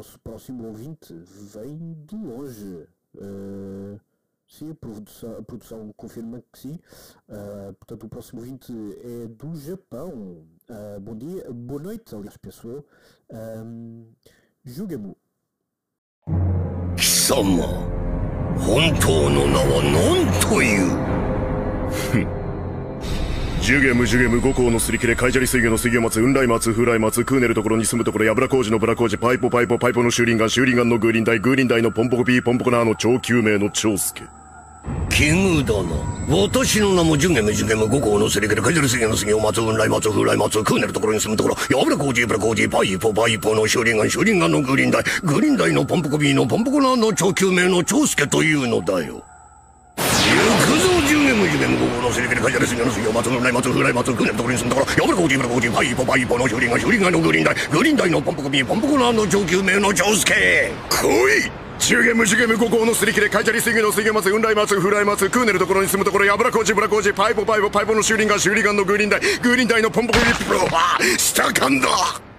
nosso próximo ouvinte vem de longe. Uh, sim, a produção, a produção, confirma que sim. Uh, portanto, o próximo ouvinte é do Japão. Uh, bom dia, boa noite, aliás, penso eu. Um, Julgue-me. 貴様本当の名は何という ジュゲムジュゲム五行のすり切れカイジャリ水魚の水魚松雲来松風来松クーネルところに住むところヤブラ工事のブラ工事パイポパイポパイポの修輪岩修輪岩のグーリンダイグーリンダイのポンポコピーポンポコナーの超救命の長介奇遇だな私の名もジュゲムジュゲム五行のすり切れカイジャリ水魚の水魚松雲来松風来松クーネルところに住むところヤブラ工事ブラ工事パイポパイポの修輪岩修輪岩のグーリンダイグーリンダイのポンポコピーのポンポコナーの超救命の長介というのだよ10年も10年もここのセリフで会社ですよの水曜松の来松風来松9年のところに住んだからヤブラコージブラコージパイポパイポの修理が修理がのグリーンダイグリーンダイのポンポコビーポンポコナーの上級名の長介来い中ゲムジュゲム五行のすり切れカイジャリ水魚の水魚松雲来松風来松クーネルところに住むところヤブラコージブラコージパイポパイポパイポの修理が修理がのグリーンダイグリーンダイのポンポコビープロは下感だ